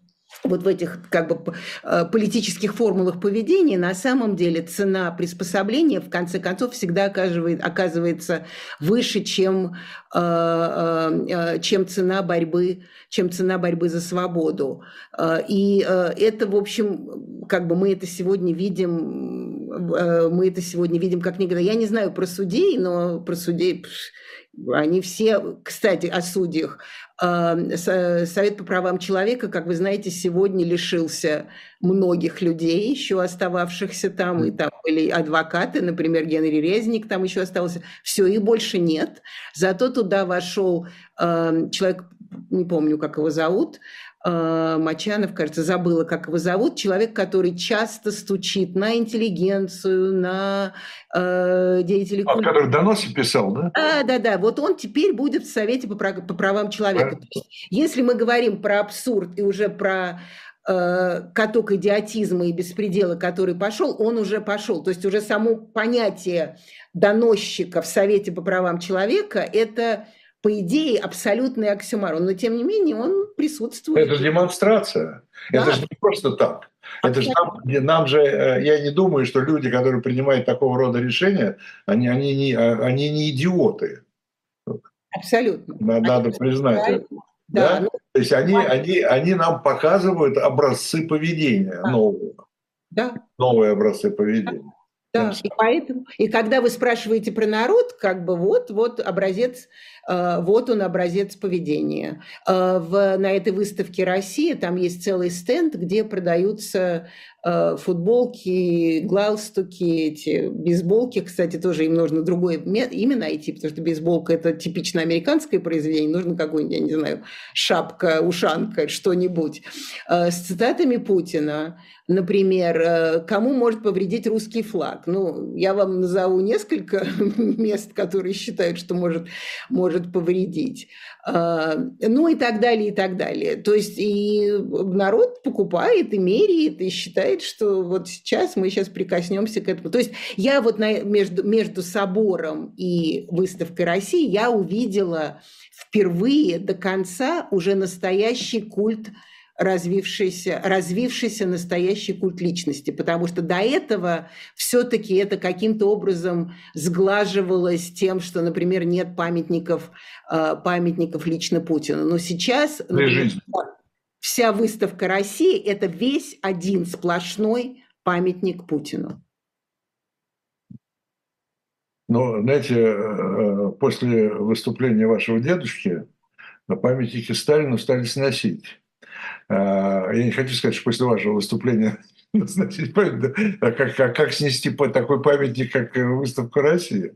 вот в этих как бы э, политических формулах поведения на самом деле цена приспособления в конце концов всегда оказывает, оказывается выше, чем, э, э, чем цена борьбы, чем цена борьбы за свободу. И это, в общем, как бы мы это сегодня видим, мы это сегодня видим как никогда. Я не знаю про судей, но про судей они все, кстати, о судьях. Совет по правам человека, как вы знаете, сегодня лишился многих людей, еще остававшихся там, и там были адвокаты, например, Генри Резник там еще остался. Все, их больше нет. Зато туда вошел человек, не помню, как его зовут, Э, Мачанов, кажется, забыла, как его зовут, человек, который часто стучит на интеллигенцию, на э, деятелей а, который доносы писал, да? Да, да, да. Вот он теперь будет в Совете по, по правам человека. Да. Есть, если мы говорим про абсурд и уже про э, каток идиотизма и беспредела, который пошел, он уже пошел. То есть уже само понятие доносчика в Совете по правам человека – это по идее, абсолютный оксюмарон, но тем не менее он присутствует. Это же демонстрация. Да. Это же не просто так. Это же нам, нам же, э, я не думаю, что люди, которые принимают такого рода решения, они, они, не, а, они не идиоты. Абсолютно. Надо они признать это. Да, да? Ну, То есть они, они, они нам показывают образцы поведения да. нового. Да. Новые образцы поведения. Да, и поэтому, и когда вы спрашиваете про народ, как бы вот, вот образец, вот он образец поведения. Э, в, на этой выставке России там есть целый стенд, где продаются э, футболки, галстуки, эти бейсболки, кстати, тоже им нужно другое имя найти, потому что бейсболка это типично американское произведение, нужно какой-нибудь, я не знаю, шапка, ушанка, что-нибудь, с цитатами Путина, Например, э, кому может повредить русский флаг? Ну, я вам назову несколько мест, которые считают, что может, может повредить. А, ну и так далее, и так далее. То есть и народ покупает, и меряет, и считает, что вот сейчас мы сейчас прикоснемся к этому. То есть я вот на, между, между собором и выставкой России я увидела впервые до конца уже настоящий культ развившийся, развившийся настоящий культ личности, потому что до этого все-таки это каким-то образом сглаживалось тем, что, например, нет памятников, э, памятников лично Путину. Но сейчас например, вся выставка России – это весь один сплошной памятник Путину. Но, знаете, э, э, после выступления вашего дедушки на памятники Сталину стали сносить. А, я не хочу сказать, что после вашего выступления памятник, а как, как, как снести такой памятник, как выставка России.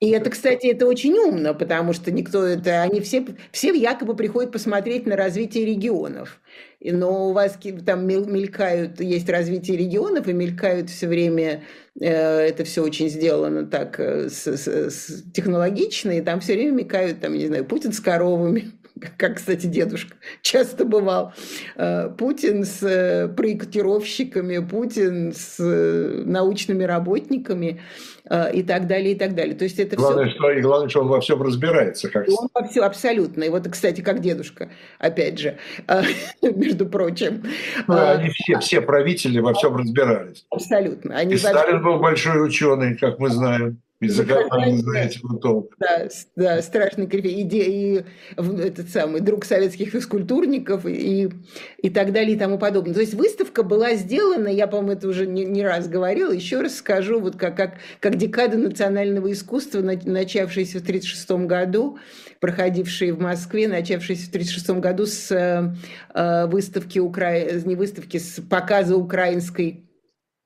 И это, кстати, это очень умно, потому что никто это, они все, все якобы приходят посмотреть на развитие регионов. Но у вас там мелькают, есть развитие регионов, и мелькают все время, э, это все очень сделано так, э, с, с, с, технологично, и там все время мелькают, там, не знаю, Путин с коровами, как, кстати, дедушка часто бывал, э, Путин с э, проектировщиками, Путин с э, научными работниками и так далее, и так далее. То есть это главное, все... Что, и главное, что он во всем разбирается. Как... Он во всем, абсолютно. И вот, кстати, как дедушка, опять же, между прочим. Ну, они все, все правители во всем разбирались. Абсолютно. Они и. Сталин был большой ученый, как мы знаем. Языка не знаете толк. Да, да, страшный корифей. И, и этот самый друг советских физкультурников и, и так далее и тому подобное. То есть выставка была сделана, я, по-моему, это уже не, не раз говорила, еще раз скажу, вот как, как, как декада национального искусства, начавшаяся в 1936 году, проходившие в Москве, начавшиеся в 1936 году с э, выставки, Укра... не выставки, с показа украинской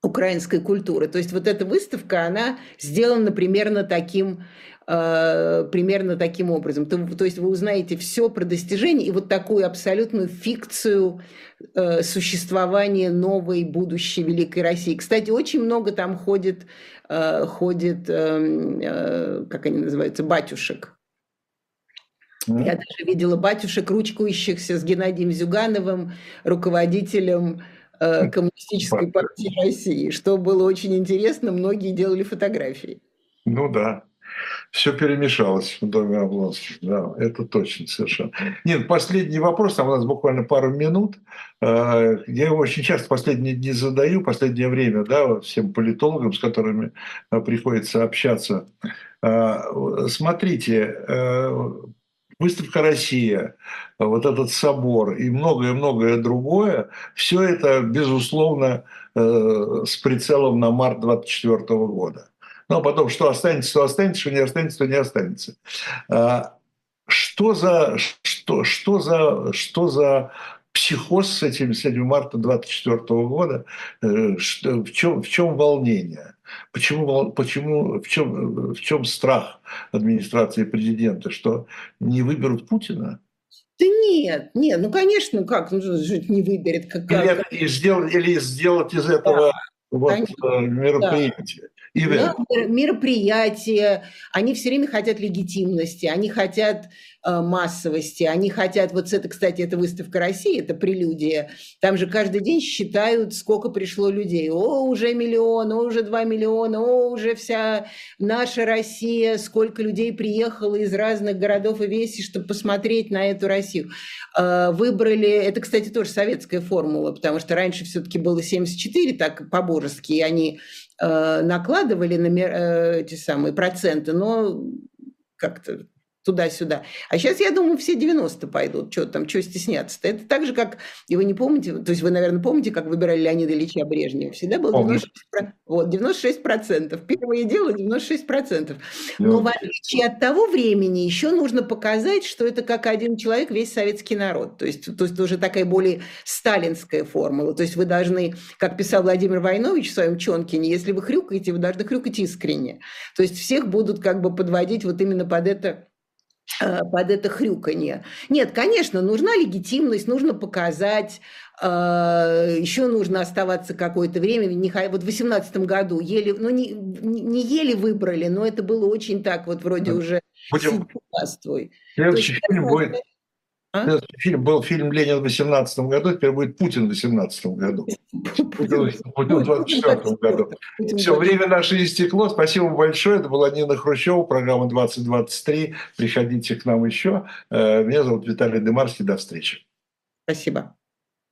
украинской культуры. То есть вот эта выставка, она сделана примерно таким, э, примерно таким образом. То, то есть вы узнаете все про достижения и вот такую абсолютную фикцию э, существования новой будущей Великой России. Кстати, очень много там ходит, э, ходит э, э, как они называются, батюшек. Я даже видела батюшек, ручкующихся с Геннадием Зюгановым, руководителем Коммунистической партии России, что было очень интересно, многие делали фотографии. Ну да, все перемешалось в доме Облонских, да, это точно совершенно. Нет, последний вопрос, там у нас буквально пару минут. Э, я его очень часто последние дни задаю, последнее время, да, всем политологам, с которыми э, приходится общаться. Смотрите, выставка «Россия», вот этот собор и многое-многое другое, все это, безусловно, э, с прицелом на март 24 года. Ну, а потом, что останется, то останется, что не останется, то не останется. А, что за, что, что за, что за психоз с этим, с этим марта 24 года? Э, что, в, чем, в чем волнение? Почему, почему, в, чем, в чем страх администрации президента, что не выберут Путина? Да нет, нет, ну конечно, как, ну жить не выберет. Как, или, как... сделать, или сделать из этого да, вот, э, мероприятие. Да. Мероприятия, они все время хотят легитимности, они хотят э, массовости, они хотят, вот это, кстати, это выставка России, это прелюдия, там же каждый день считают, сколько пришло людей, о, уже миллион, о, уже два миллиона, о, уже вся наша Россия, сколько людей приехало из разных городов и весей, чтобы посмотреть на эту Россию. Э, выбрали, это, кстати, тоже советская формула, потому что раньше все-таки было 74, так по-божески, и они накладывали на э, эти самые проценты, но как-то туда-сюда. А сейчас, я думаю, все 90 пойдут. Что там, что стесняться-то? Это так же, как, и вы не помните, то есть вы, наверное, помните, как выбирали Леонида Ильича Брежнева? Всегда было 96, вот, 96 процентов. Первое дело 96 процентов. Но в отличие от того времени еще нужно показать, что это как один человек весь советский народ. То есть, то есть уже такая более сталинская формула. То есть вы должны, как писал Владимир Войнович в своем Чонкине, если вы хрюкаете, вы должны хрюкать искренне. То есть всех будут как бы подводить вот именно под это под это хрюканье. Нет, конечно, нужна легитимность, нужно показать, э, еще нужно оставаться какое-то время. Вот в 2018 году еле, ну не, не еле выбрали, но это было очень так вот вроде уже Будем... Следующий фильм будет а? Фильм, был фильм «Ленин» в 18 году, теперь будет Путин в 18 году. Путин в 24 году. Все, время наше истекло. Спасибо большое. Это была Нина Хрущева, программа 2023. Приходите к нам еще. Э, меня зовут Виталий Демарский. До встречи. Спасибо.